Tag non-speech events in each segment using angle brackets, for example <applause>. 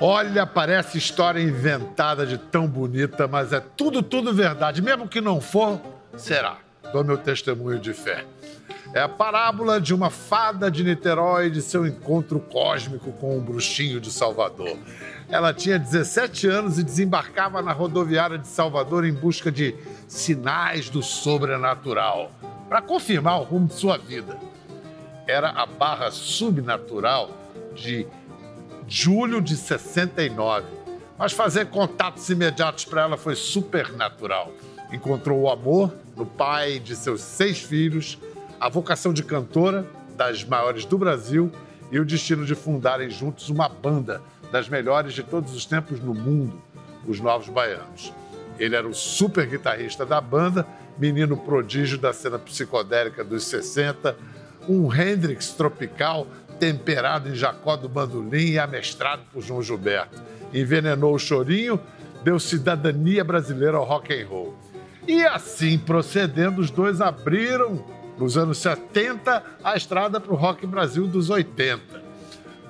Olha, parece história inventada de tão bonita, mas é tudo, tudo verdade. Mesmo que não for, será. Dou meu testemunho de fé. É a parábola de uma fada de Niterói e de seu encontro cósmico com um bruxinho de Salvador. Ela tinha 17 anos e desembarcava na rodoviária de Salvador em busca de sinais do sobrenatural para confirmar o rumo de sua vida. Era a barra subnatural de julho de 69. Mas fazer contatos imediatos para ela foi supernatural. Encontrou o amor no pai de seus seis filhos, a vocação de cantora das maiores do Brasil e o destino de fundarem juntos uma banda das melhores de todos os tempos no mundo, os Novos Baianos. Ele era o super guitarrista da banda, menino prodígio da cena psicodélica dos 60, um Hendrix tropical temperado em Jacó do Bandolim e amestrado por João Gilberto. Envenenou o chorinho, deu cidadania brasileira ao rock and roll. E assim procedendo, os dois abriram, nos anos 70, a estrada para o rock Brasil dos 80.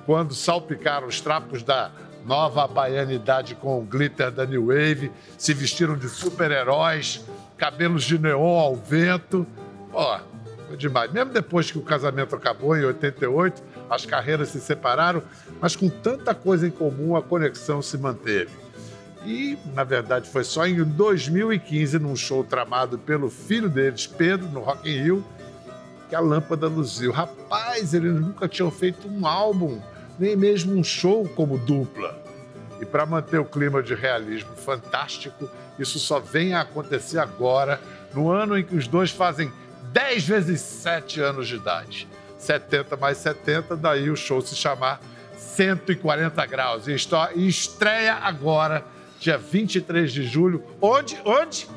Quando salpicaram os trapos da nova baianidade com o glitter da New Wave, se vestiram de super-heróis, cabelos de neon ao vento. Demais. Mesmo depois que o casamento acabou, em 88, as carreiras se separaram, mas com tanta coisa em comum a conexão se manteve. E, na verdade, foi só em 2015, num show tramado pelo filho deles, Pedro, no Rock in Rio, que a lâmpada luziu. Rapaz, eles nunca tinham feito um álbum, nem mesmo um show como dupla. E para manter o clima de realismo fantástico, isso só vem a acontecer agora, no ano em que os dois fazem 10 vezes 7 anos de idade. 70 mais 70, daí o show se chamar 140 graus. E estreia agora, dia 23 de julho. Onde? Onde?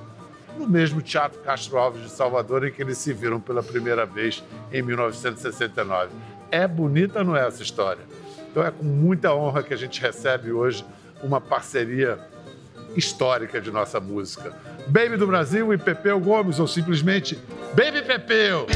No mesmo Teatro Castro Alves de Salvador, em que eles se viram pela primeira vez em 1969. É bonita, não é essa história? Então é com muita honra que a gente recebe hoje uma parceria histórica de nossa música. Baby do Brasil e Pepeu Gomes, ou simplesmente Baby Pepeu!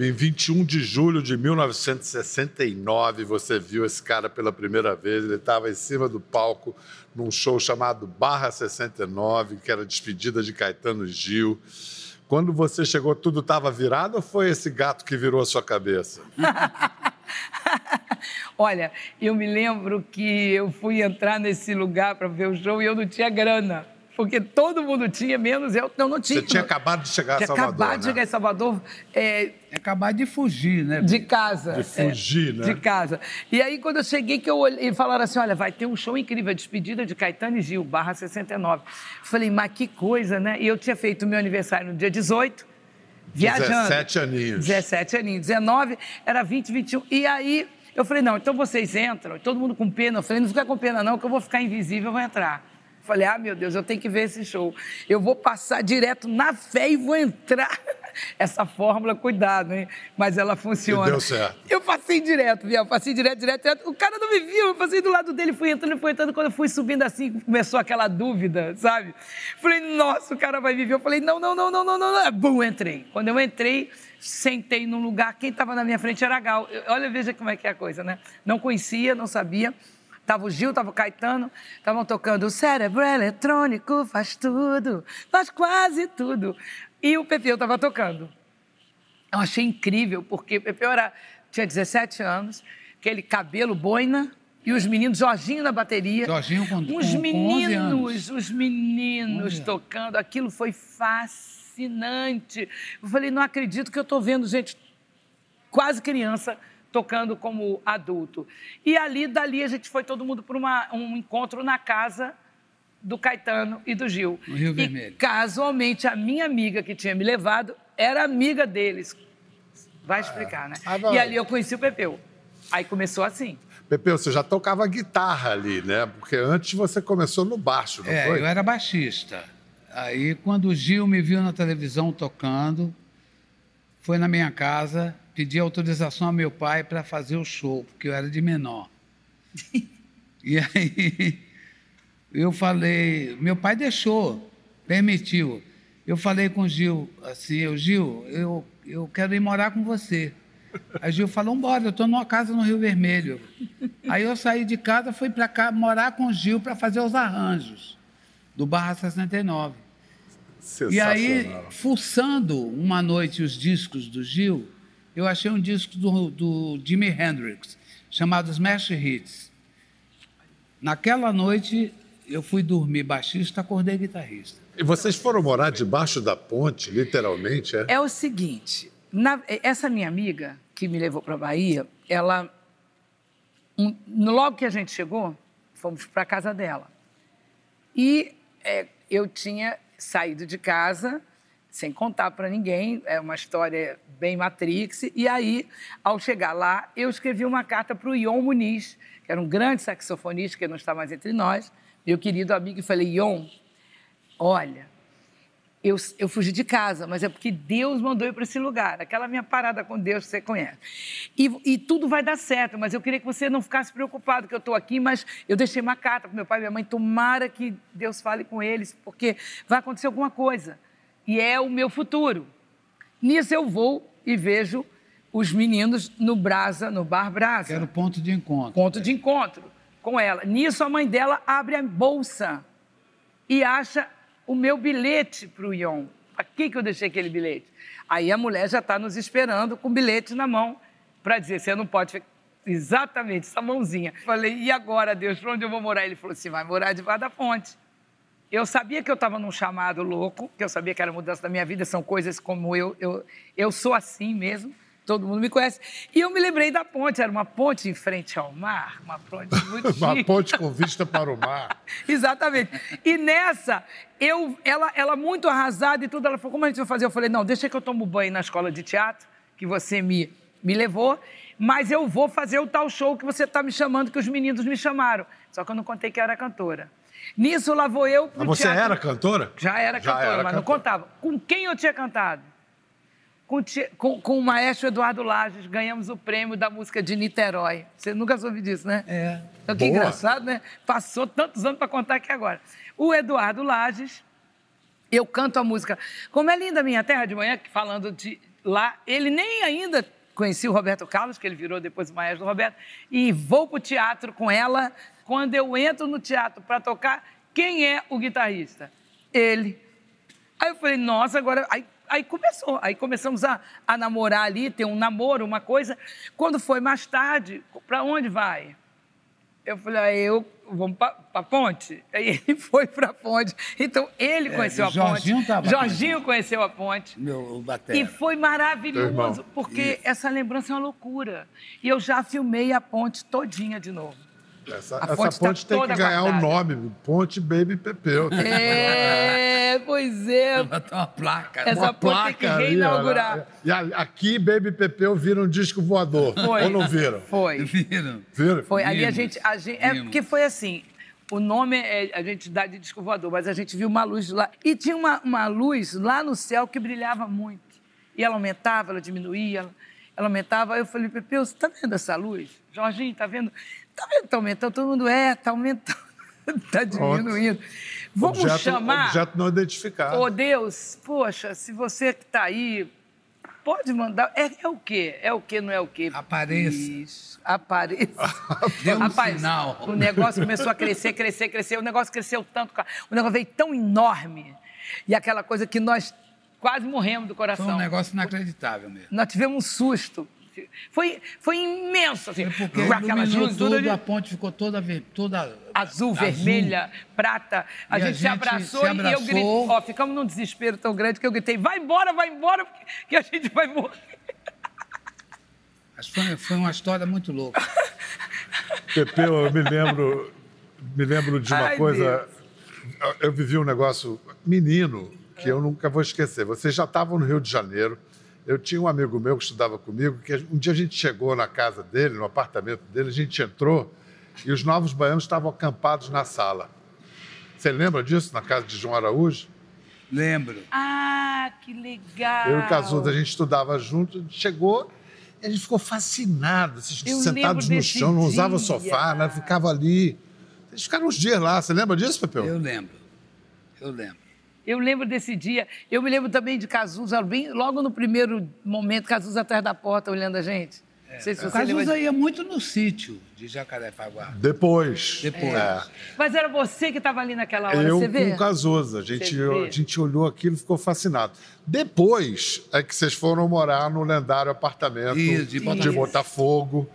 Em 21 de julho de 1969, você viu esse cara pela primeira vez. Ele estava em cima do palco num show chamado Barra 69, que era despedida de Caetano Gil. Quando você chegou, tudo estava virado ou foi esse gato que virou a sua cabeça? <laughs> Olha, eu me lembro que eu fui entrar nesse lugar para ver o show e eu não tinha grana porque todo mundo tinha, menos eu. Não, não tinha. Você tinha acabado de chegar a Salvador. Tinha acabado né? de chegar em Salvador. É, acabado de fugir, né? De casa. De fugir, é, né? De casa. E aí, quando eu cheguei, que eu olhei, e falaram assim: olha, vai ter um show incrível, a despedida de Caetano e Gil, barra 69. Falei, mas que coisa, né? E eu tinha feito meu aniversário no dia 18 viajando. 17 aninhos. 17 aninhos. 19 era 20, 21. E aí eu falei, não, então vocês entram, todo mundo com pena. Eu falei, não fica com pena, não, que eu vou ficar invisível, eu vou entrar. Falei, ah, meu Deus, eu tenho que ver esse show. Eu vou passar direto na fé e vou entrar. <laughs> Essa fórmula, cuidado, hein? Mas ela funciona. E deu certo. Eu passei direto, viu? Eu passei direto, direto, direto. O cara não me viu, eu passei do lado dele, fui entrando, fui entrando. Quando eu fui subindo assim, começou aquela dúvida, sabe? Falei, nossa, o cara vai me ver. Eu falei, não, não, não, não, não, não. não. Bum, entrei. Quando eu entrei, sentei num lugar, quem estava na minha frente era Gal. Olha, veja como é que é a coisa, né? Não conhecia, não sabia. Tava o Gil, tava o Caetano, estavam tocando o cérebro eletrônico faz tudo, faz quase tudo. E o Pepeu estava tocando. Eu achei incrível, porque o Pepeu era, tinha 17 anos, aquele cabelo boina, e os meninos, Jorginho na bateria. Jorginho com, Os com, meninos, com os meninos tocando, aquilo foi fascinante. Eu falei, não acredito que eu estou vendo gente quase criança tocando como adulto. E ali, dali, a gente foi todo mundo para um encontro na casa do Caetano e do Gil. No Rio Vermelho. E, casualmente, a minha amiga que tinha me levado era amiga deles. Vai explicar, né? Ah, e ali eu conheci o Pepeu. Aí começou assim. Pepeu, você já tocava guitarra ali, né? Porque antes você começou no baixo, não é, foi? eu era baixista. Aí, quando o Gil me viu na televisão tocando, foi na minha casa, pedi autorização ao meu pai para fazer o show, porque eu era de menor. <laughs> e aí eu falei, meu pai deixou, permitiu. Eu falei com o Gil assim, eu, Gil, eu, eu quero ir morar com você. Aí Gil falou, embora, eu estou numa casa no Rio Vermelho. Aí eu saí de casa, fui para cá morar com o Gil para fazer os arranjos do Barra 69. E aí, fuçando uma noite os discos do Gil, eu achei um disco do, do Jimi Hendrix, chamado Smash Hits. Naquela noite, eu fui dormir baixista, acordei guitarrista. E vocês foram morar debaixo da ponte, literalmente, é? É o seguinte, na, essa minha amiga que me levou para a Bahia, ela, um, logo que a gente chegou, fomos para a casa dela. E é, eu tinha saído de casa sem contar para ninguém, é uma história bem Matrix. E aí, ao chegar lá, eu escrevi uma carta para o Ion Muniz, que era um grande saxofonista que não está mais entre nós, meu querido amigo, e falei: Ion, olha, eu, eu fugi de casa, mas é porque Deus mandou eu para esse lugar. Aquela minha parada com Deus que você conhece. E, e, tudo vai dar certo, mas eu queria que você não ficasse preocupado que eu estou aqui, mas eu deixei uma carta para meu pai e minha mãe. Tomara que Deus fale com eles, porque vai acontecer alguma coisa. E é o meu futuro. Nisso eu vou e vejo os meninos no Brasa, no Bar Brasa. Que era o ponto de encontro. Ponto de encontro com ela. Nisso a mãe dela abre a bolsa e acha o meu bilhete para o Ion. Aqui que eu deixei aquele bilhete. Aí a mulher já está nos esperando com o bilhete na mão para dizer: você não pode ficar. Exatamente, essa mãozinha. Falei, e agora, Deus, para onde eu vou morar? Ele falou assim: vai morar debaixo da ponte. Eu sabia que eu estava num chamado louco, que eu sabia que era mudança da minha vida, são coisas como eu, eu, eu sou assim mesmo todo mundo me conhece. E eu me lembrei da ponte, era uma ponte em frente ao mar, uma ponte <laughs> muito Uma ponte com vista para o mar. <laughs> Exatamente. E nessa, eu, ela, ela muito arrasada e tudo, ela falou, como a gente vai fazer? Eu falei, não, deixa que eu tomo banho na escola de teatro, que você me, me levou, mas eu vou fazer o tal show que você está me chamando, que os meninos me chamaram. Só que eu não contei que eu era cantora. Nisso, lá vou eu pro Mas você teatro. era cantora? Já era Já cantora, era mas não cantora. contava. Com quem eu tinha cantado? Com, com- com o maestro Eduardo Lages, ganhamos o prêmio da música de Niterói. Você nunca soube disso, né? É. Então, que Boa. engraçado, né? Passou tantos anos para contar aqui agora. O Eduardo Lages, eu canto a música Como é linda a minha terra de manhã, que falando de lá, ele nem ainda conhecia o Roberto Carlos, que ele virou depois o maestro do Roberto, e vou para o teatro com ela. Quando eu entro no teatro para tocar, quem é o guitarrista? Ele. Aí eu falei, nossa, agora. Aí, aí começou. Aí começamos a, a namorar ali, ter um namoro, uma coisa. Quando foi mais tarde, para onde vai? Eu falei, ah, eu vamos para a ponte. Aí <laughs> ele foi para a ponte. Então ele É, conheceu o a Jorginho ponte. tava Jorginho conheceu a ponte. Meu batera. E foi maravilhoso, porque essa lembrança é uma loucura. E eu já filmei a ponte todinha de novo. Essa, A essa ponte ponte, tá tem que ganhar o guardada. nome, Ponte Baby Pepeu. É, pois é. Botar uma placa. Essa Uma ponte tem que placa ali, reinaugurar. olha. E a- aqui, Baby Pepeu vira um disco voador. Foi. Ou não viram? Foi. Viram? Viram? Foi. Ali a gente. A gente é porque foi assim. O nome é, a gente dá de disco voador, mas a gente viu uma luz lá. E tinha uma, uma luz lá no céu que brilhava muito. E ela aumentava, ela diminuía, ela, ela aumentava. Aí eu falei, Pepeu, você tá vendo essa luz? Jorginho, tá vendo? Tá vendo que tá aumentando? Todo mundo é, tá aumentando. <laughs> tá diminuindo. Vamos objeto, chamar. Objeto não identificado. Ô Deus, poxa, se você que está aí, pode mandar. É, é o quê? É o quê, não é o quê? Apareça. Isso, apareça. <laughs> Dê um Rapaz, sinal. o negócio começou a crescer, crescer, crescer. O negócio cresceu tanto, o negócio veio tão enorme. E aquela coisa que nós quase morremos do Foi coração. um negócio inacreditável mesmo. Nós tivemos um susto. Foi, foi imenso, assim. Foi porque com aquelas luzes tudo, de- a ponte ficou toda, toda azul, vermelha, prata. A E a gente, se abraçou se e eu abraçou. gritei. Ó, ficamos num desespero tão grande que eu gritei: vai embora, vai embora, que a gente vai morrer. Mas foi, foi uma história muito louca. Pepeu, eu me lembro, me lembro de uma Ai, coisa. Eu- Eu vivi um negócio menino que eu nunca vou esquecer. Vocês já estavam no Rio de Janeiro. Eu tinha um amigo meu que estudava comigo, que um dia a gente chegou na casa dele, no apartamento dele, a gente entrou e os novos baianos estavam acampados na sala. Você lembra disso, na casa de João Araújo? Lembro. Ah, que legal. Eu e o Casuda, a gente estudava junto, chegou e a gente ficou fascinado, sentados no chão, não usava dia. sofá, né? ficava ali. Eles ficaram uns dias lá, você lembra disso, Pepeu? Eu lembro. Eu lembro. Eu lembro desse dia. Eu me lembro também de Cazuza, bem, logo no primeiro momento, Cazuza atrás da porta olhando a gente. Não sei se O você lembra. Cazuza ia muito no sítio de Jacarepaguá. Depois. Depois. É. Mas era você que estava ali naquela hora, Eu você vê? com o Cazuza, a gente, a gente olhou aquilo e ficou fascinado. Depois é que vocês foram morar no lendário apartamento Isso, de Botafogo. Botafogo.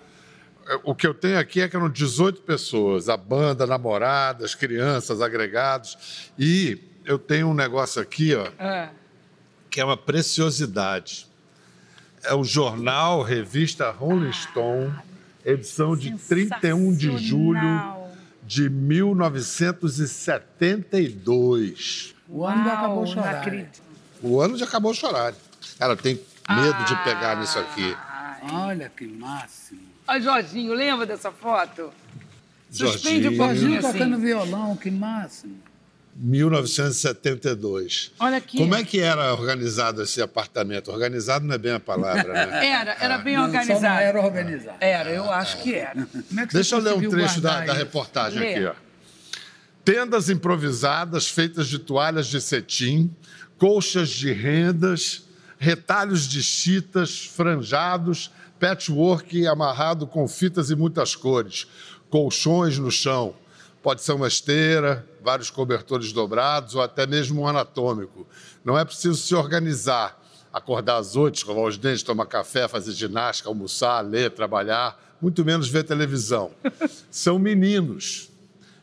É, O que eu tenho aqui é que eram 18 pessoas, a banda, namoradas, crianças, agregados. E eu tenho um negócio aqui, ó, Ah, que é uma preciosidade. É o jornal, revista Rolling Stone, edição de 31 de julho de 1972. O ano Uau, acabou não chorar. né? O ano já acabou chorar. Ela tem medo de pegar nisso aqui. Olha que máximo. Ó, Jorginho, lembra dessa foto? Suspende Jorginho. pouquinho Jorginho assim. tocando violão, que máximo. 1972. Olha aqui. Como é que era organizado esse apartamento? Organizado não é bem a palavra, né? <laughs> Era, era bem Não, Só não organizado. era organizado. Era, eu acho que era. <laughs> Como é que Deixa eu ler um trecho da, da reportagem Lê. aqui. Ó. Tendas improvisadas feitas de toalhas de cetim, colchas de rendas, retalhos de chitas franjados, patchwork amarrado com fitas e muitas cores, colchões no chão. Pode ser uma esteira, vários cobertores dobrados ou até mesmo um anatômico. Não é preciso se organizar, acordar às oito, escovar os dentes, tomar café, fazer ginástica, almoçar, ler, trabalhar, muito menos ver televisão. <laughs> São meninos.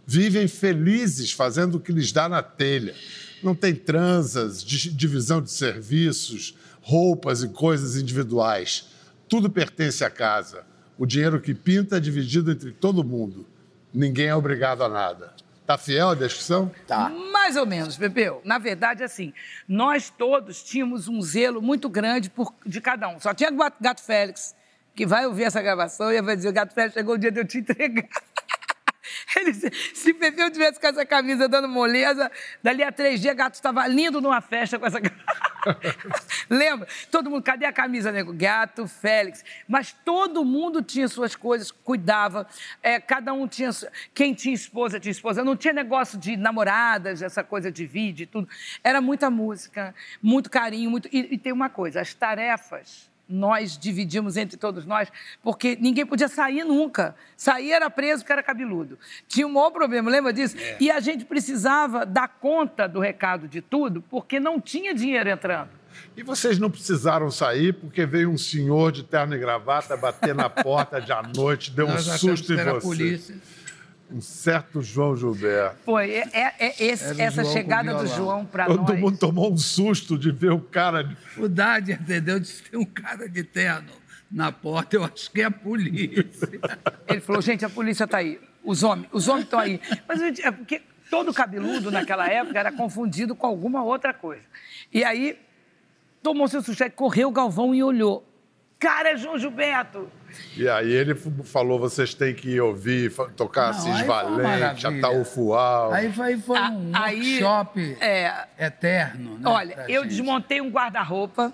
Vivem felizes fazendo o que lhes dá na telha. Não tem transas, di- divisão de serviços, roupas e coisas individuais. Tudo pertence à casa. O dinheiro que pinta é dividido entre todo mundo. Ninguém é obrigado a nada. Tá fiel à descrição? Tá. Mais ou menos, Pepeu. Na verdade, assim, nós todos tínhamos um zelo muito grande por, de cada um. Só tinha Gato Gato Félix, que vai ouvir essa gravação e vai dizer: o Gato Félix chegou o dia de eu te entregar. <laughs> Ele disse, se Pepeu tivesse com essa camisa dando moleza, dali a três dias, Gato estava lindo numa festa com essa camisa. <laughs> Lembra? Todo mundo, cadê a camisa, nego? Gato, Félix. Mas todo mundo tinha suas coisas, cuidava. É, cada um tinha. Quem tinha esposa, tinha esposa. Não tinha negócio de namoradas, essa coisa de vídeo e tudo. Era muita música, muito carinho, muito. E, e tem uma coisa: as tarefas nós dividimos entre todos nós, porque ninguém podia sair nunca. Sair era preso porque era cabeludo. Tinha um maior problema, lembra disso? É. E a gente precisava dar conta do recado de tudo, porque não tinha dinheiro entrando. E vocês não precisaram sair porque veio um senhor de terno e gravata bater na porta de à noite, deu um susto em você. Polícia. Um certo João Gilberto. Foi, é, é, é esse, essa João chegada do João para nós. Todo mundo tomou um susto de ver o cara. O Dade, entendeu? De ter um cara de terno na porta, eu acho que é a polícia. <laughs> Ele falou, gente, a polícia está aí. Os homens, os homens estão aí. Mas é porque todo cabeludo naquela época era confundido com alguma outra coisa. E aí tomou seu susto, correu o Galvão e olhou. Cara, é João Gilberto. E aí ele falou, vocês têm que ouvir, tocar Não, Assis Valente, Ataúfual. Aí foi, foi um aí, workshop é, eterno. Né, olha, eu gente. desmontei um guarda-roupa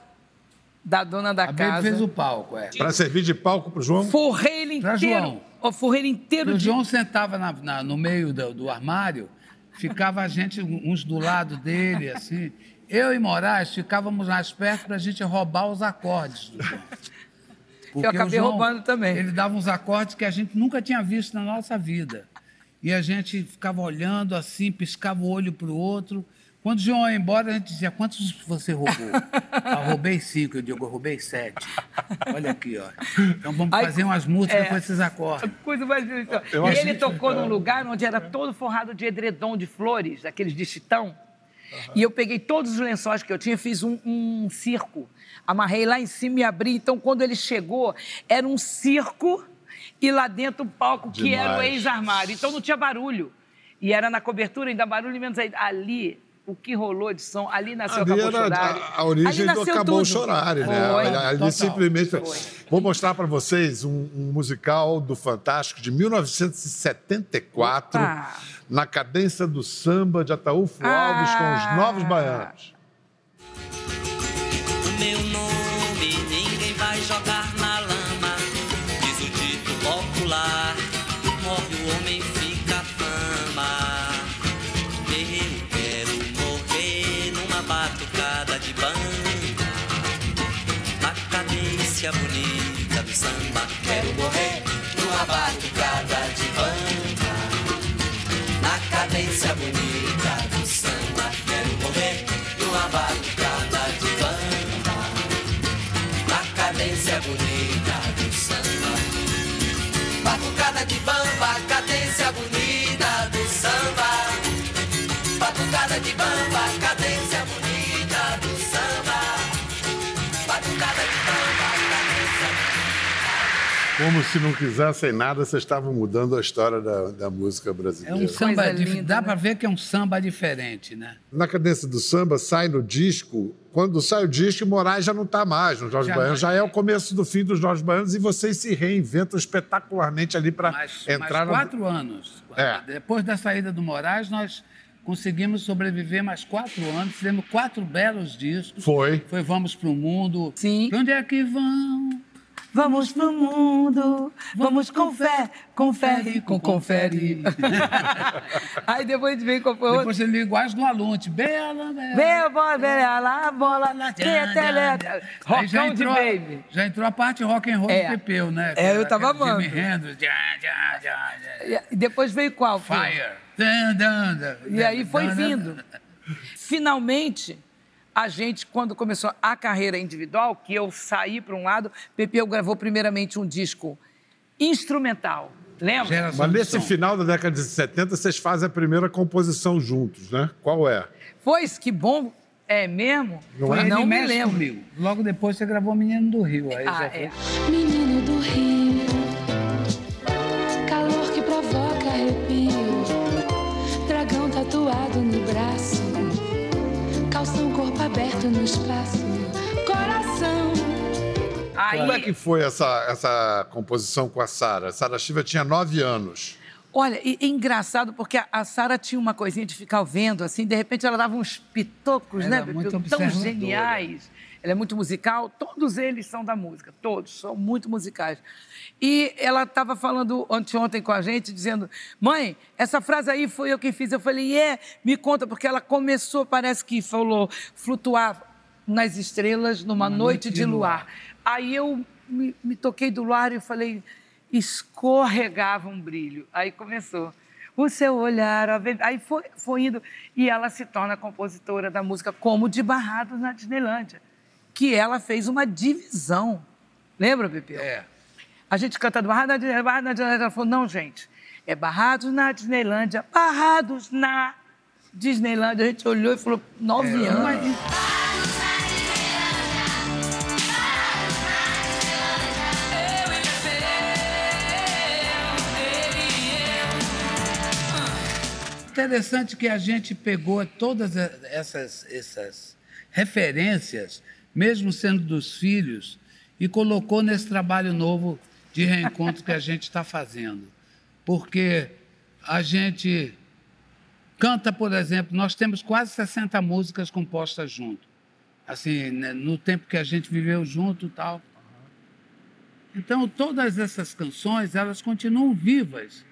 da dona da a casa. Ele fez o palco, é. Para servir de palco para o João? Forrei ele inteiro. João. O forrei inteiro. O de... João sentava na, na, no meio do, do armário, ficava a gente, uns do lado dele, assim. Eu e Moraes ficávamos mais perto para a gente roubar os acordes do João. Porque eu acabei João, roubando também. Ele dava uns acordes que a gente nunca tinha visto na nossa vida. E a gente ficava olhando assim, piscava o olho para o outro. Quando o João ia embora, a gente dizia, quantos você roubou? <laughs> ah, roubei cinco. Eu digo, eu roubei sete. Olha aqui, ó. Então vamos Aí, fazer umas músicas é, com esses acordes. Coisa mais então. E ele tocou num lugar onde era todo forrado de edredom de flores, aqueles de chitão. Uhum. E eu peguei todos os lençóis que eu tinha, fiz um, um circo. Amarrei lá em cima e abri. Então, quando ele chegou, era um circo e lá dentro o palco que Demais. era o ex-armário. Então não tinha barulho. E era na cobertura, ainda barulho menos aí. Ali, o que rolou de som, ali nasceu ali Acabou Chorar. A, a origem do Acabou tudo. Chorar, né? Foi, ali total. simplesmente. Foi. Vou mostrar para vocês um, um, musical do Fantástico de 1974. Opa na cadência do samba de Ataúfo ah. Alves com os Novos Baianos. Se não quisessem nada, vocês estavam mudando a história da, da música brasileira. É um samba, linda, dá né? para ver que é um samba diferente, né? Na cadência do samba, sai no disco, quando sai o disco, Moraes já não está mais no Jorge Baiano, já é o começo do fim dos Jorge Baianos e vocês se reinventam espetacularmente ali para entrar... Mais quatro no... anos. É. Depois da saída do Moraes, nós conseguimos sobreviver mais quatro anos, fizemos quatro belos discos. Foi. Foi Vamos para o Mundo. Sim. Pra onde é que vão? Vamos pro mundo, vamos com fé, confere, com confere. <laughs> Aí depois vem com o Depois ele linguagem do Alunte. Bela, bela. Bela, bola, bela, bola, na tele. Rockão de baby. Já entrou a parte rock and roll é. do Pepeu, né? É, eu tava amando. E depois veio qual? Fire. E aí foi vindo. Finalmente a gente, quando começou a carreira individual, que eu saí para um lado, Pepeu gravou primeiramente um disco instrumental. Lembra? Mas nesse final da década de 70, vocês fazem a primeira composição juntos, né? Qual é? Pois, que bom. É mesmo? Não, é? não me lembro. Comigo. Logo depois você gravou Menino do Rio. Aí ah, é. Menino do Rio, aberto no espaço, coração. Aí... Como é que foi essa, essa composição com a Sara? Sara Shiva tinha nove anos. Olha, e, e engraçado porque a, a Sara tinha uma coisinha de ficar vendo, assim, de repente ela dava uns pitocos, Ela né, é muito tão geniais. Ela é muito musical, todos eles são da música, todos são muito musicais. E ela estava falando anteontem com a gente, dizendo: Mãe, essa frase aí foi eu que fiz. Eu falei: É, me conta, porque ela começou, parece que falou, flutuar nas estrelas numa noite, de luar. Aí eu me, me toquei do luar e falei: escorregava um brilho. Aí começou. O seu olhar, aí foi, foi indo. E ela se torna compositora da música como de Barrados na Disneylândia, que ela fez uma divisão. Lembra, Pepeu? É. A gente cantando Barrados na Disneylândia, Barrados na Disneylândia. Ela falou, não, gente, é Barrados na Disneylândia, Barrados na Disneylândia. A gente olhou e falou, nove É, anos. Interessante que a gente pegou todas essas, essas referências, mesmo sendo dos filhos, e colocou nesse trabalho novo de reencontro que a gente está fazendo. Porque a gente canta, por exemplo, nós temos quase 60 músicas compostas junto. Assim, né, no tempo que a gente viveu junto tal. Então, todas essas canções, elas continuam vivas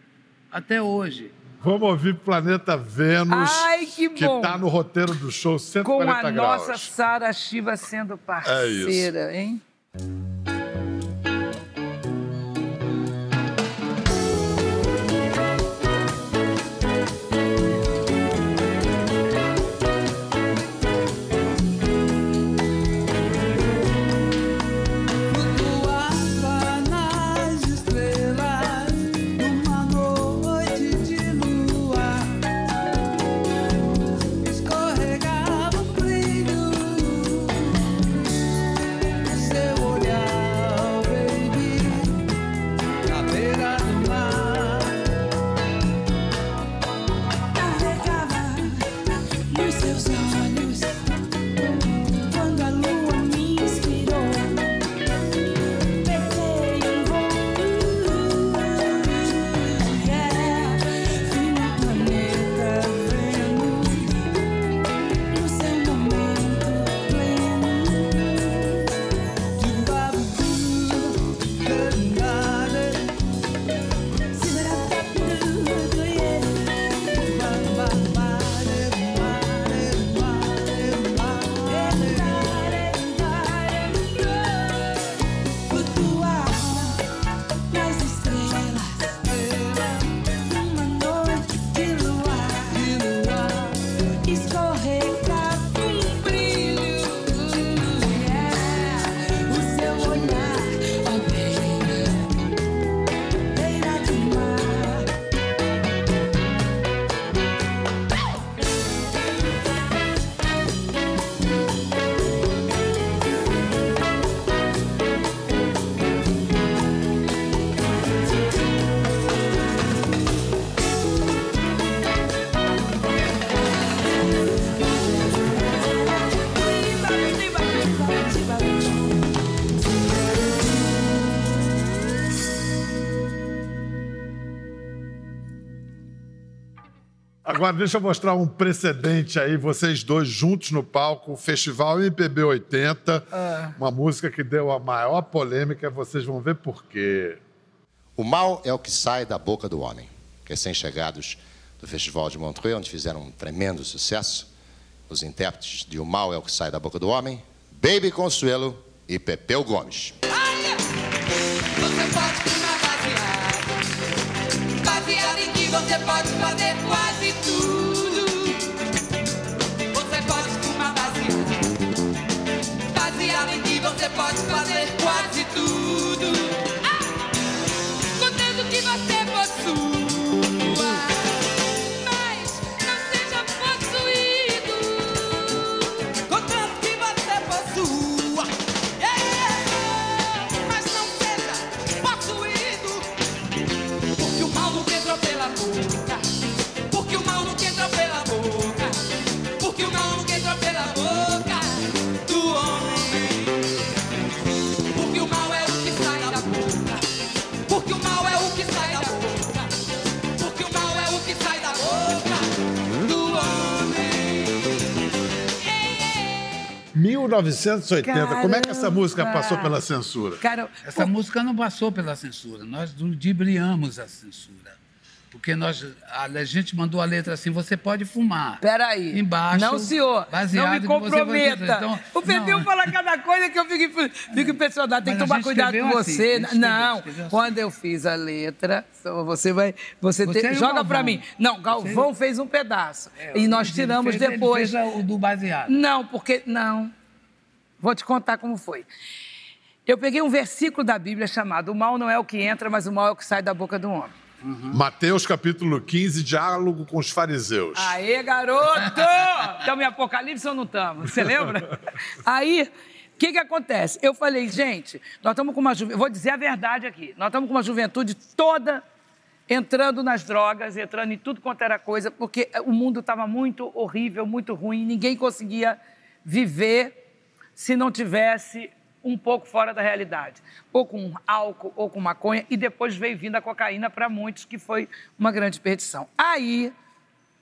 até hoje. Vamos ouvir Planeta Vênus, Ai, que bom. tá no roteiro do show Com 140 a graus. nossa Sara Shiva sendo parceira, hein? Agora, deixa eu mostrar um precedente aí, vocês dois juntos no palco, o Festival MPB 80, uma música que deu a maior polêmica, vocês vão ver por quê. O mal é o que sai da boca do homem. Recém-chegados do Festival de Montreux, onde fizeram um tremendo sucesso, os intérpretes de O Mal é o que sai da boca do homem, Baby Consuelo e Pepeu Gomes. Você pode fumar baseado, baseado em que você pode fazer quase pode fazer 1980. Como é que essa música Caramba. passou pela censura? Cara, Essa música não passou pela censura, nós ludibriamos a censura. Porque nós, a, a gente mandou a letra assim, você pode fumar. Peraí. Embaixo. Não, senhor. baseado não me você- comprometa. então, o Pepeu não. fala cada coisa que eu fico, fico impressionado. Tem que tomar cuidado com assim, você. a gente escreveu, não, escreveu assim. quando eu fiz a letra, você vai. Você, Você te- o joga pra mim. Não, Galvão fez um pedaço. É, e nós ele tiramos fez- ele depois. fez o do baseado. Não, porque. Não. Vou te contar como foi. Eu peguei um versículo da Bíblia chamado O mal não é o que entra, mas o mal é o que sai da boca do homem. Mateus capítulo 15, diálogo com os fariseus. Aê, garoto! Estamos em Apocalipse ou não estamos? Você lembra? Aí, o que, que acontece? Eu falei, gente, nós estamos com uma juventude. Vou dizer a verdade aqui. Nós estamos com uma juventude toda entrando nas drogas, entrando em tudo quanto era coisa, porque o mundo estava muito horrível, muito ruim, ninguém conseguia viver se não tivesse um pouco fora da realidade. Ou com álcool, ou com maconha, e depois veio vindo a cocaína para muitos, que foi uma grande perdição. Aí,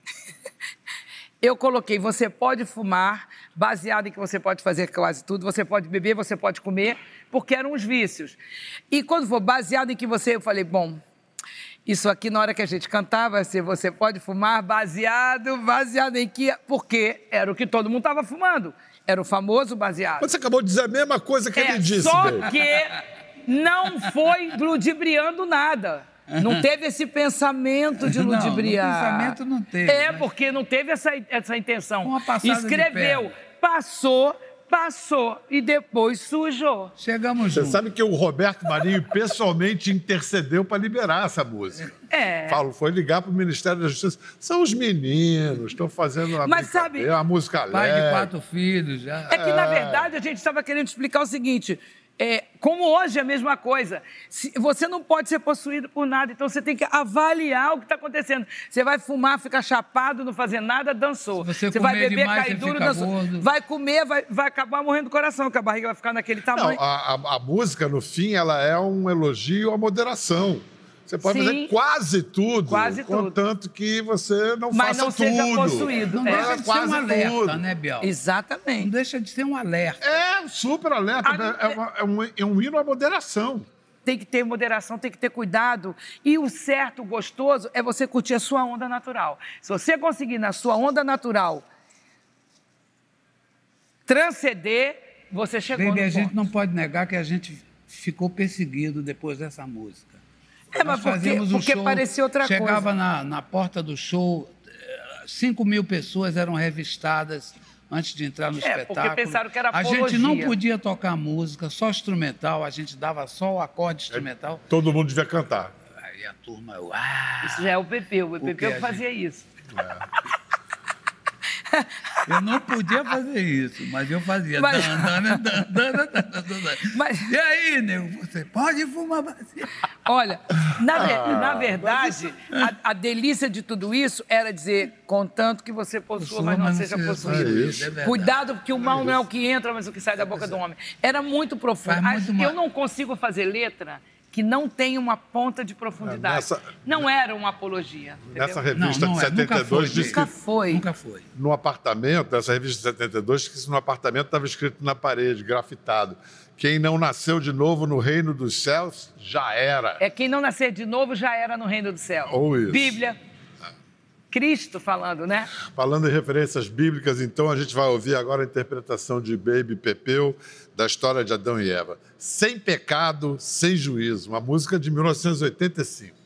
<laughs> eu coloquei, você pode fumar, baseado em que você pode fazer quase tudo, você pode beber, você pode comer, porque eram os vícios. E quando for baseado em que você, eu falei, bom, isso aqui na hora que a gente cantava, vai ser você pode fumar, baseado, baseado em que, porque era o que todo mundo estava fumando, era o famoso baseado. Mas você acabou de dizer a mesma coisa que É, ele disse. só Bey. que não foi ludibriando nada. Não teve esse pensamento de Não, ludibriar. pensamento não teve, É, mas- porque não teve essa, essa intenção. Uma passada de Escreveu, perna. passou, passou e depois sujou. Chegamos Você juntos. sabe que o Roberto Marinho pessoalmente intercedeu para liberar essa música. É. Falo, foi ligar para o Ministério da Justiça. São os meninos, estão fazendo uma Mas sabe- uma música Pai de quatro filhos, já. É que, na verdade, a gente estava querendo explicar o seguinte. É, como hoje é a mesma coisa. Se- você não pode ser possuído por nada, então você tem que avaliar o que está acontecendo. Você vai fumar, ficar chapado, não fazer nada, dançou. Se você vai comer beber, demais, cair você duro, dançou. gordo. Vai comer, vai, vai acabar morrendo do coração, que a barriga vai ficar naquele Não, tamanho. a, a- a música, no fim, ela é um elogio à moderação. Você pode Sim. fazer quase tudo, Quase tudo. contanto que você não Mas faça não seja tudo. possuído. Não É. deixa de ser quase um alerta, tudo. né, Biel? Não Exatamente. deixa de ser um alerta. É super alerta, A- é, uma- é um, é um hino à moderação. Tem que ter moderação, tem que ter cuidado. E o certo, o gostoso, é você curtir a sua onda natural. Se você conseguir, na sua onda natural, transcender, você chegou Baby, no a gente não pode negar que a gente ficou perseguido depois dessa música. É, mas Nós porque, fazíamos porque show, parecia outra chegava coisa. na, na porta do show, 5 mil pessoas eram revistadas antes de entrar no É, porque espetáculo. pensaram que era A gente não apologia. podia tocar música, só instrumental, a gente dava só o acorde instrumental. Todo mundo devia cantar. Aí a turma, uau! Isso já é o Pepeu. O Pepeu a fazia isso. <laughs> Eu não podia fazer isso, mas eu fazia. Mas- Dan, dan, dan, dan, dan, dan, dan, dan. Mas- E aí, nego, você pode fumar baseado? Olha, na, ver- Ah, na verdade, a, a delícia de tudo isso era dizer, contanto que você possua, mas não seja possuído. É isso. É. Cuidado, porque o mal não é o que entra, mas o que sai da boca do homem. Era muito profundo. Faz muito. Eu não consigo fazer letra que não tenha uma ponta de profundidade. É, nessa- Não era uma apologia. entendeu? Nessa revista Não, não de é, nunca 72 foi, disse Nunca que foi. Nunca foi. no apartamento, nessa revista de 72, que no apartamento estava escrito na parede, grafitado. Quem não nasceu de novo no reino dos céus, já era. É quem não nascer de novo já era no reino do céu. Ou isso. Bíblia. Cristo falando, né? Falando em referências bíblicas, então a gente vai ouvir agora a interpretação de Baby Pepeu da história de Adão e Eva. Sem pecado, sem juízo, uma música de 1985.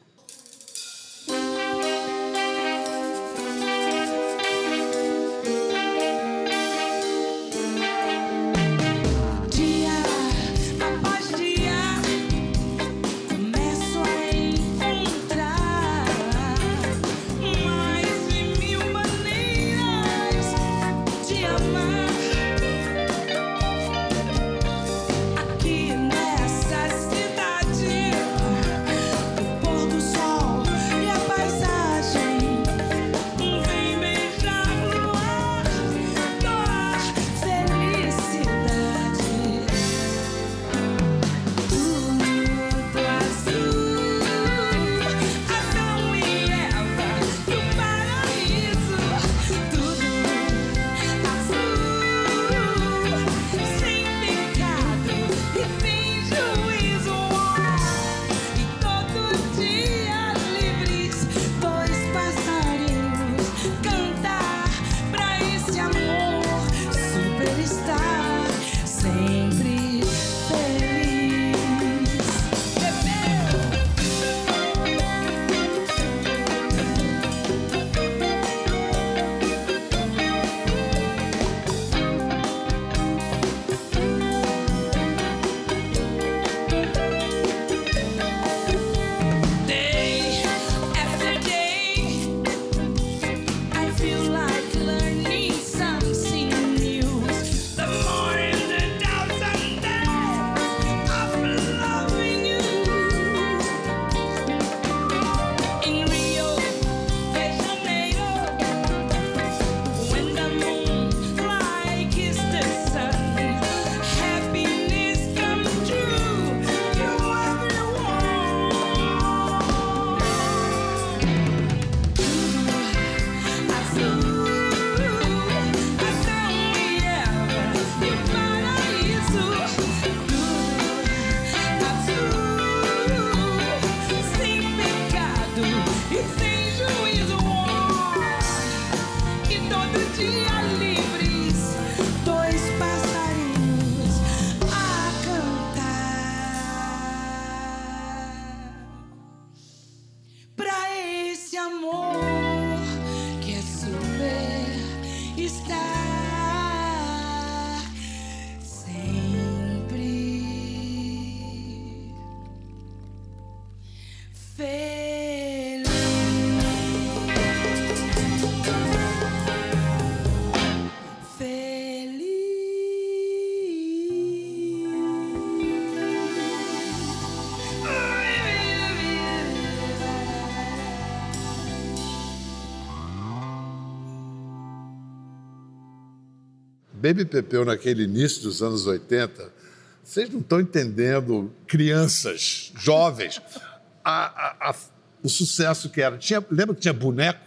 Baby Pepeu, naquele início dos anos 80, vocês não estão entendendo, crianças, jovens, a- a- a- o sucesso que era. Tinha, lembra que tinha boneco?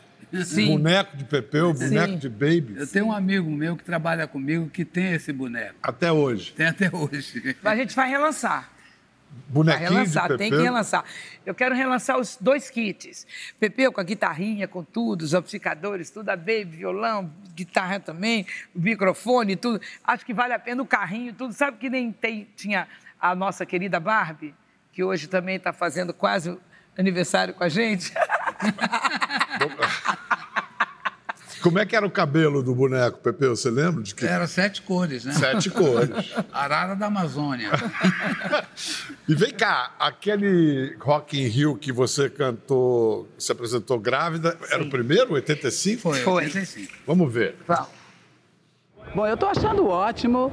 Sim. Boneco de Pepeu, boneco Sim. de Baby. Eu tenho um amigo meu que trabalha comigo que tem esse boneco. Até hoje. Tem até hoje. A gente vai relançar. Bonequinho relançar, tem que relançar. Eu quero relançar os dois kits. Pepeu com a guitarrinha, com tudo, os amplificadores, tudo, a baby, violão, guitarra também, microfone, tudo. Acho que vale a pena o carrinho, tudo. Sabe que nem tem, tinha a nossa querida Barbie, que hoje também está fazendo quase aniversário com a gente. <laughs> <laughs> Como é que era o cabelo do boneco, Pepeu? Você lembra? De que... Era sete cores, né? Sete cores. <laughs> Arara da Amazônia. <laughs> E vem cá, aquele Rock in Rio que você cantou, se apresentou grávida, era o primeiro, 85? Foi, Foi. 85. Vamos ver. Vamos. Bom, eu estou achando ótimo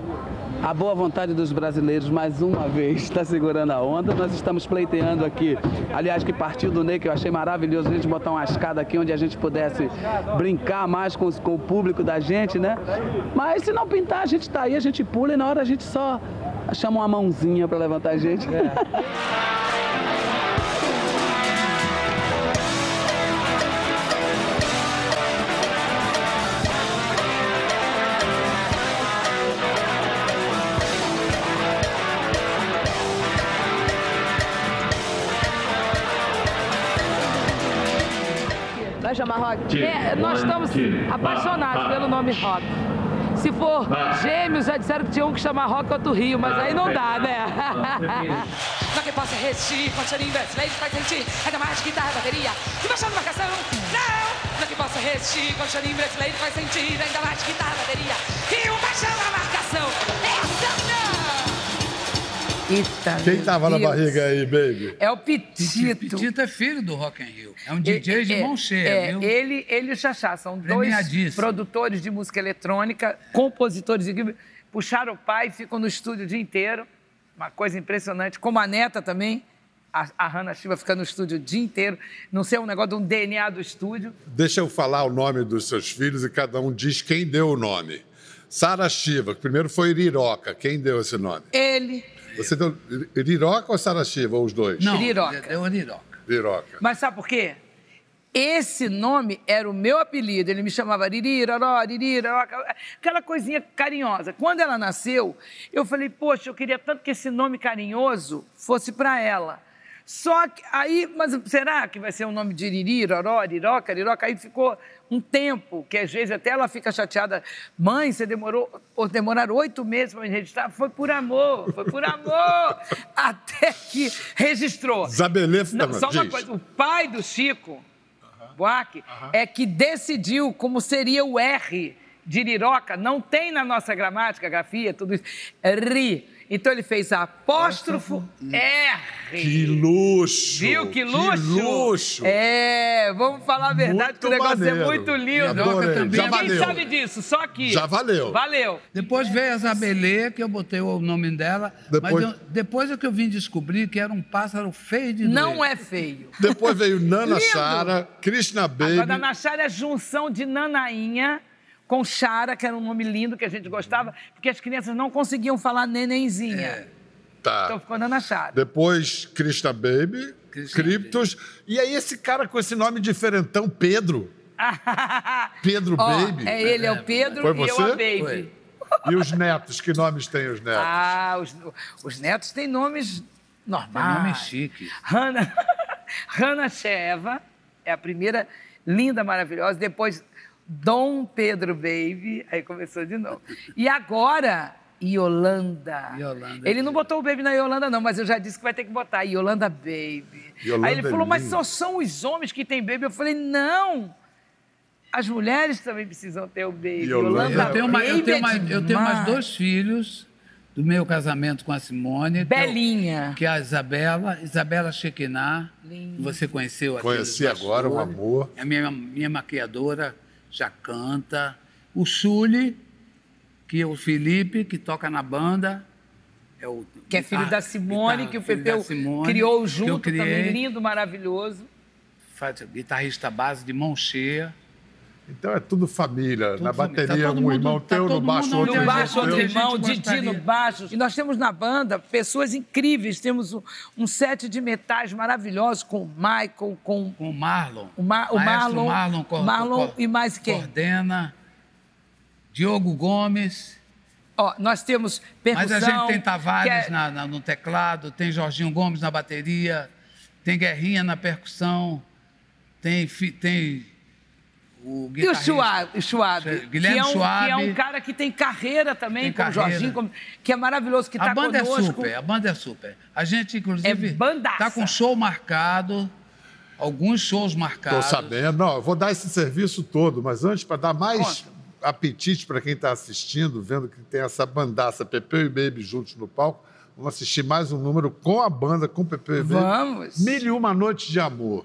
a boa vontade dos brasileiros mais uma vez está segurando a onda. Nós estamos pleiteando aqui, aliás, que partiu do Ney, que eu achei maravilhoso a gente botar uma escada aqui onde a gente pudesse brincar mais com, os- com o público da gente, né? Mas se não pintar, a gente está aí, a gente pula e na hora a gente só chama uma mãozinha para levantar a gente. <laughs> Vai chamar rock? É, nós estamos apaixonados pelo nome rock. Se for gêmeos, já disseram que tinham que chamar rock outro Rio, mas aí não dá, né? <laughs> Não que possa resistir, chorinho brasileiro faz sentir Ainda mais guitarra e bateria E baixando marcação, não! Não que possa resistir, chorinho brasileiro faz sentir Ainda mais guitarra e bateria E um baixão na marcação Eita, Quem tava na Deus. barriga aí, baby? É o Pitito. Pitito é filho do Rock in Rio. É um DJ de É, mão cheia, é, viu? Ele, ele e o Xaxá são dois produtores de música eletrônica, compositores de. Puxaram o pai, ficam no estúdio o dia inteiro. Uma coisa impressionante. Como a neta também. A, a Hannah Shiva fica no estúdio o dia inteiro. Não sei, é um negócio de um DNA do estúdio. Deixa eu falar o nome dos seus filhos e cada um diz quem deu o nome. Sara Shiva, que primeiro foi Iriroca. Quem deu esse nome? Ele. Você deu Iriroca ou Sara Shiva, ou os dois? Não, Iriroca. deu Iriroca. Iriroca. Mas sabe por quê? Esse nome era o meu apelido. Ele me chamava Ririraró, Ririraró, aquela coisinha carinhosa. Quando ela nasceu, eu falei, poxa, eu queria tanto que esse nome carinhoso fosse para ela. Só que aí, mas será que vai ser um nome de Iriri, Roró, Riroca, Riroca? Aí ficou um tempo, que às vezes até ela fica chateada. Mãe, você demorou, ou demoraram oito meses para me registrar. Foi por amor, foi por amor. <laughs> até que registrou. Zabelê Não, só uma diz. coisa, o pai do Chico Buarque é que decidiu como seria o R de Iriroca. Não tem na nossa gramática, grafia, tudo isso. Ri. Então ele fez apóstrofo R. Que luxo! Viu que luxo? Que luxo! É, vamos falar a verdade, Muito que o negócio maneiro. é muito lindo. Adorei. também. Já Ninguém valeu. sabe disso, só aqui. Já valeu. Valeu. Depois veio a Zabelê, que eu botei o nome dela. Depois- Mas eu- depois é que eu vim descobrir que era um pássaro feio de Não doer. é feio. Depois veio Nana. Chara, Krishna Baby. Agora, na Chara é junção de Nanainha com Chara, que era um nome lindo que a gente gostava, porque as crianças não conseguiam falar nenenzinha. Tá. Então ficou Nana Chara. Depois Krishna Baby, Criptos. E aí esse cara com esse nome diferentão, Pedro. <laughs> Pedro Ó, Baby. É ele, é o Pedro Foi e eu você? a Baby. Foi. E os netos, que nomes têm os netos? Ah, os, os netos têm nomes normais. Tem nome chique. Hannah, <laughs> Hannah Sheva é a primeira linda, maravilhosa. Depois, Dom Pedro Baby. Aí começou de novo. E agora, Yolanda. Yolanda Ele não botou o baby na Yolanda, não, mas eu já disse que vai ter que botar Yolanda Baby. Yolanda Aí ele é falou, mas só são os homens que têm baby. Eu falei, não. As mulheres também precisam ter o baby. Yolanda- Eu tenho, uma- eu, Baby tenho é mais, eu tenho mais dois filhos do meu casamento com a Simone. que é Belinha. Que é a Isabela, Isabela Chequiná. Linda. Você conheceu aqui. Conheci agora, um amor. É a minha, minha maquiadora, já canta. O Chule, que é o Felipe, que toca na banda. É o, Que é filho da Simone, guitarra- que o Pepeu Simone, criou junto também, lindo, maravilhoso. faz- Guitarrista base de mão cheia. Então é tudo família. Tudo Na família. bateria, Tá um mundo- irmão tá teu, no baixo, outro No baixo, outro irmão, Didi no baixo. E nós temos na banda pessoas incríveis. Temos um, um set de metais maravilhosos com o Michael, com Com o Marlon. o, Ma o Marlon, Marlon, cor- Marlon e mais quem? Coordena. Diogo Gomes. Ó, nós temos percussão. Mas a gente tem Tavares é- na- na- no teclado, tem Jorginho Gomes na bateria, tem Guerrinha na percussão, tem, fi- tem o E o. Schwab, o Schwab, Guilherme que, é um, Schwab. que é um cara que tem carreira também, Tem como o carreira. Jorginho, como- que é maravilhoso, que A está banda conosco. é super, a banda é super. A gente, inclusive, É bandaça. tá com show marcado, alguns shows Estou marcados. sabendo. Não, eu vou dar esse serviço todo, mas antes, para dar mais Conta. apetite para quem está assistindo, vendo que tem essa bandaça Pepeu e Baby juntos no palco, vamos assistir mais um número com a banda, com Pepeu e Baby. Vamos. Mil e uma noites de amor.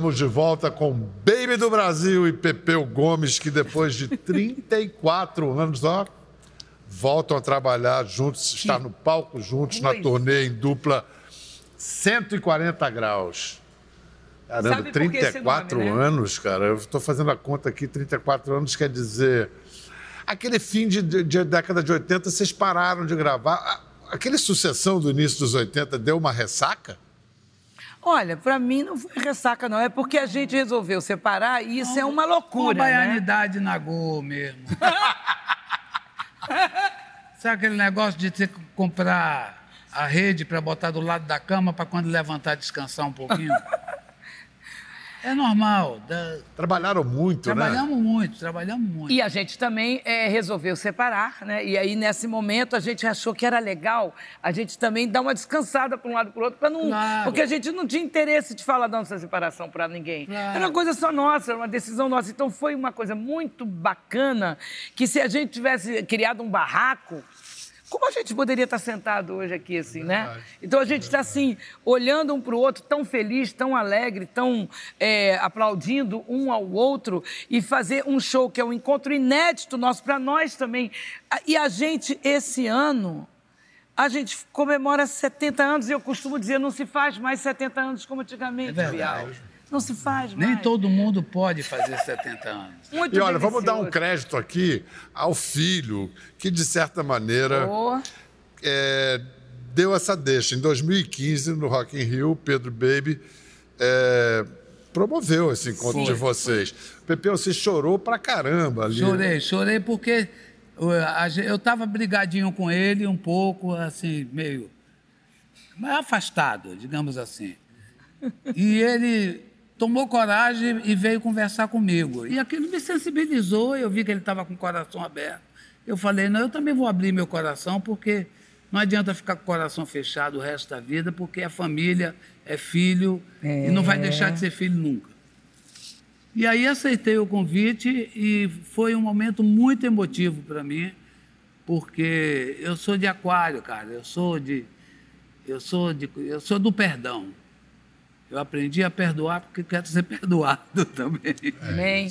Estamos de volta com Baby do Brasil e Pepeu Gomes, que depois de 34 anos, ó, voltam a trabalhar juntos, estar no palco juntos, na turnê em dupla 140 graus. Caramba, Sabe por que esse 34 nome, né? anos, cara. Eu estou fazendo a conta aqui, 34 anos quer dizer. Aquele fim de, de- de década de 80, vocês pararam de gravar. Aquele sucessão do início dos 80 deu uma ressaca? Olha, pra mim não foi ressaca, não. É porque a gente resolveu separar e isso é uma Uma loucura, né? baianidade na Gol mesmo. <laughs> Sabe aquele negócio de ter que comprar a rede para botar do lado da cama para quando levantar descansar um pouquinho? É normal. da- Trabalharam muito, né? Trabalhamos muito, trabalhamos muito. E a gente também eh, resolveu separar, né? E aí, nesse momento, a gente achou que era legal a gente também dar uma descansada para um lado e para o outro, para não. Claro. Porque a gente não tinha interesse de falar da nossa separação para ninguém. Claro. Era uma coisa só nossa, era uma decisão nossa. Então foi uma coisa muito bacana que se a gente tivesse criado um barraco. Como a gente poderia estar sentado hoje aqui, assim, né? Então a gente está assim, olhando um para o outro, tão feliz, tão alegre, tão é, aplaudindo um ao outro e fazer um show que é um encontro inédito nosso para nós também. E a gente, esse ano, a gente comemora 70 anos e eu costumo dizer, não se faz mais 70 anos como antigamente, É verdade. Bial. Não se faz mais. Nem todo mundo pode fazer 70 anos. <laughs> Muito E olha, vamos dar um crédito aqui ao filho, que de certa maneira Oh. é, deu essa deixa. Em 2015, no Rock in Rio, Pedro Baby é, promoveu esse encontro Foi, de vocês. Pepe, você chorou pra caramba ali. Chorei, chorei porque eu estava brigadinho com ele um pouco, assim, meio mais afastado, digamos assim. E ele tomou coragem e veio conversar comigo. E aquilo me sensibilizou, eu vi que ele estava com o coração aberto. Eu falei, não, eu também vou abrir meu coração, porque não adianta ficar com o coração fechado o resto da vida, porque é família, é filho, e não vai deixar de ser filho nunca. E aí aceitei o convite e foi um momento muito emotivo para mim, porque eu sou de aquário, cara. Eu sou de eu sou de eu sou do perdão. Eu aprendi a perdoar porque quero ser <laughs> perdoado também. Amém.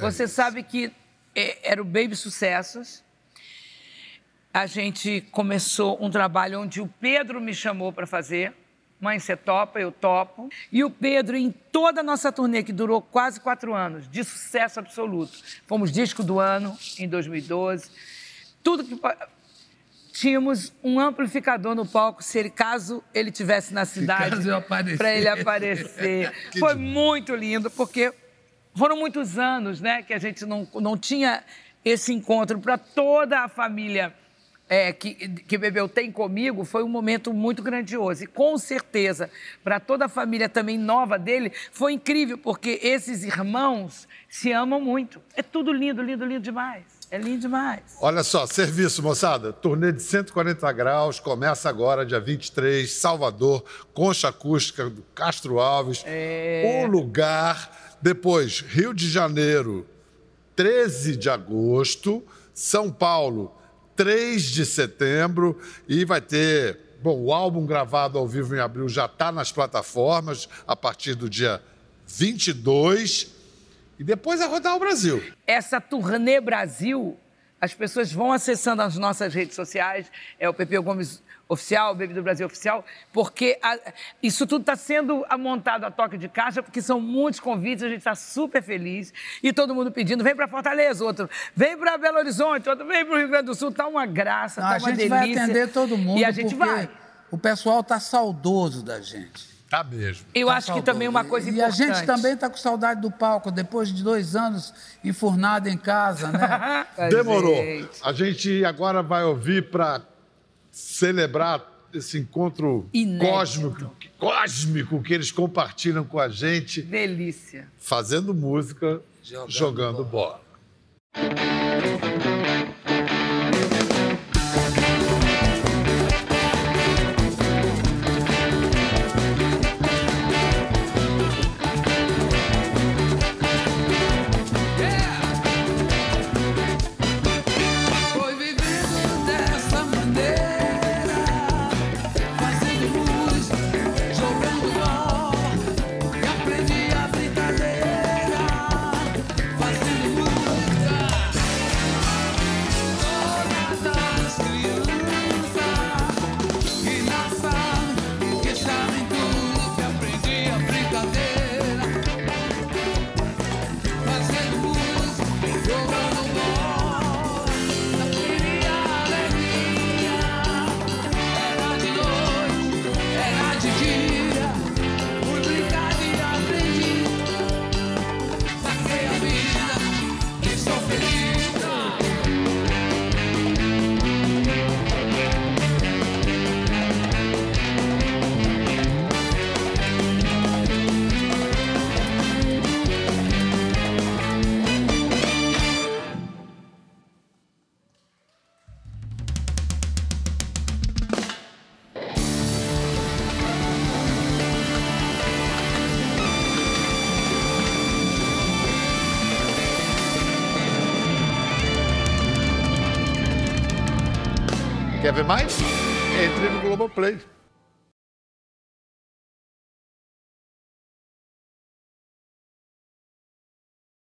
Você sabe que é, era o Baby Sucessos. A gente começou um trabalho onde o Pedro me chamou para fazer. Mãe, você topa? Eu topo. E o Pedro, em toda a nossa turnê, que durou quase quatro anos, de sucesso absoluto. Fomos disco do ano em 2012. Tudo que. Tínhamos um amplificador no palco, se ele, caso ele tivesse na cidade, para ele aparecer. <laughs> Foi muito lindo, porque foram muitos anos né, que a gente não, não tinha esse encontro para toda a família é, que, que Bebeu tem comigo. Foi um momento muito grandioso. E com certeza, para toda a família também nova dele, foi incrível, porque esses irmãos se amam muito. É tudo lindo, lindo, lindo demais. É lindo demais. Olha só, serviço, moçada. Turnê de 140 graus, começa agora, dia 23, Salvador, Concha Acústica do Castro Alves. O lugar. Depois, Rio de Janeiro, 13 de agosto. São Paulo, 3 de setembro. E vai ter. Bom, o álbum gravado ao vivo em abril já está nas plataformas a partir do dia 22. E depois é rodar o Brasil. essa turnê Brasil, as pessoas vão acessando as nossas redes sociais, é o Pepe Gomes Oficial, o Baby do Brasil Oficial, porque a- isso tudo está sendo montado a toque de caixa, porque são muitos convites, a gente está super feliz, e todo mundo pedindo, vem para Fortaleza, outro, vem para Belo Horizonte, outro, vem para o Rio Grande do Sul, tá uma graça, Não, tá a uma gente delícia. vai atender todo mundo E a gente porque vai. o pessoal está saudoso da gente. Tá mesmo. Eu Tá acho que também uma coisa e importante. a gente também está com saudade do palco, depois de dois anos enfurnado em casa, né? <laughs> Demorou. A gente agora vai ouvir para celebrar esse encontro Inédito. cósmico, cósmico que eles compartilham com a gente, Delícia. fazendo música, Jogando jogando, bola. Foi Ver mais? Entre no Globoplay.